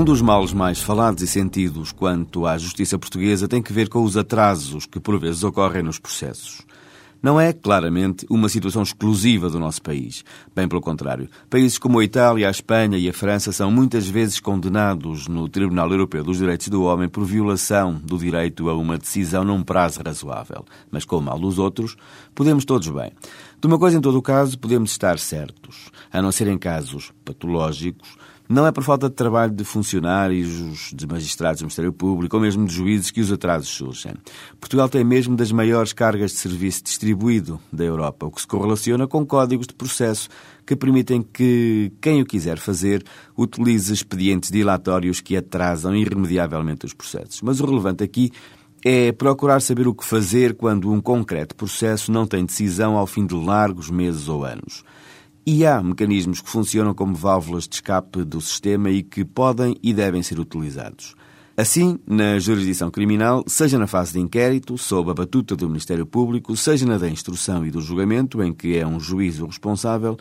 Um dos males mais falados e sentidos quanto à justiça portuguesa tem que ver com os atrasos que por vezes ocorrem nos processos. Não é, claramente, uma situação exclusiva do nosso país. Bem pelo contrário. Países como a Itália, a Espanha e a França são muitas vezes condenados no Tribunal Europeu dos Direitos do Homem por violação do direito a uma decisão num prazo razoável. Mas com o mal dos outros, podemos todos bem. De uma coisa, em todo o caso, podemos estar certos. A não ser em casos patológicos, não é por falta de trabalho de funcionários, de magistrados do Ministério Público ou mesmo de juízes que os atrasos surgem. Portugal tem mesmo das maiores cargas de serviço distribuído da Europa, o que se correlaciona com códigos de processo que permitem que quem o quiser fazer utilize expedientes dilatórios que atrasam irremediavelmente os processos. Mas o relevante aqui é procurar saber o que fazer quando um concreto processo não tem decisão ao fim de largos meses ou anos. E há mecanismos que funcionam como válvulas de escape do sistema e que podem e devem ser utilizados. Assim, na jurisdição criminal, seja na fase de inquérito, sob a batuta do Ministério Público, seja na da instrução e do julgamento, em que é um juiz o responsável,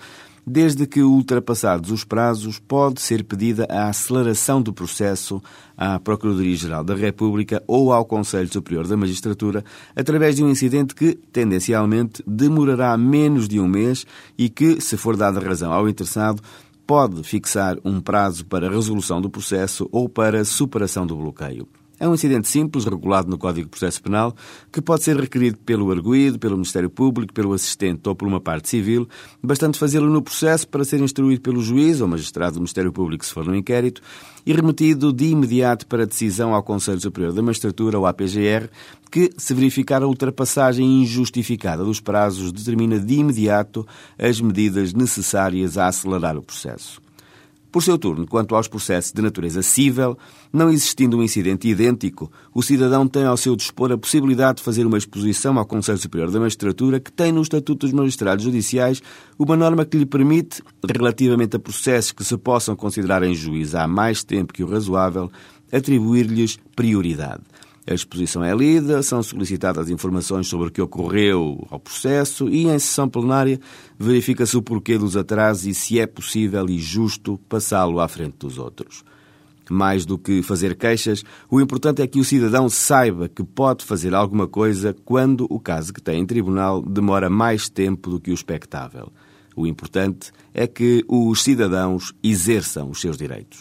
Desde que ultrapassados os prazos, pode ser pedida a aceleração do processo à Procuradoria-Geral da República ou ao Conselho Superior da Magistratura, através de um incidente que, tendencialmente, demorará menos de um mês e que, se for dada razão ao interessado, pode fixar um prazo para resolução do processo ou para superação do bloqueio. É um incidente simples, regulado no Código de Processo Penal, que pode ser requerido pelo arguído, pelo Ministério Público, pelo assistente ou por uma parte civil, bastante fazê-lo no processo para ser instruído pelo juiz ou magistrado do Ministério Público se for no inquérito e remetido de imediato para decisão ao Conselho Superior da Magistratura ou à PGR, que, se verificar a ultrapassagem injustificada dos prazos, determina de imediato as medidas necessárias a acelerar o processo. Por seu turno, quanto aos processos de natureza cível, não existindo um incidente idêntico, o cidadão tem ao seu dispor a possibilidade de fazer uma exposição ao Conselho Superior da Magistratura, que tem no Estatuto dos Magistrados Judiciais uma norma que lhe permite, relativamente a processos que se possam considerar em juízo há mais tempo que o razoável, atribuir-lhes prioridade. A exposição é lida, são solicitadas informações sobre o que ocorreu ao processo e, em sessão plenária, verifica-se o porquê dos atrasos e se é possível e justo passá-lo à frente dos outros. Mais do que fazer queixas, o importante é que o cidadão saiba que pode fazer alguma coisa quando o caso que tem em tribunal demora mais tempo do que o expectável. O importante é que os cidadãos exerçam os seus direitos.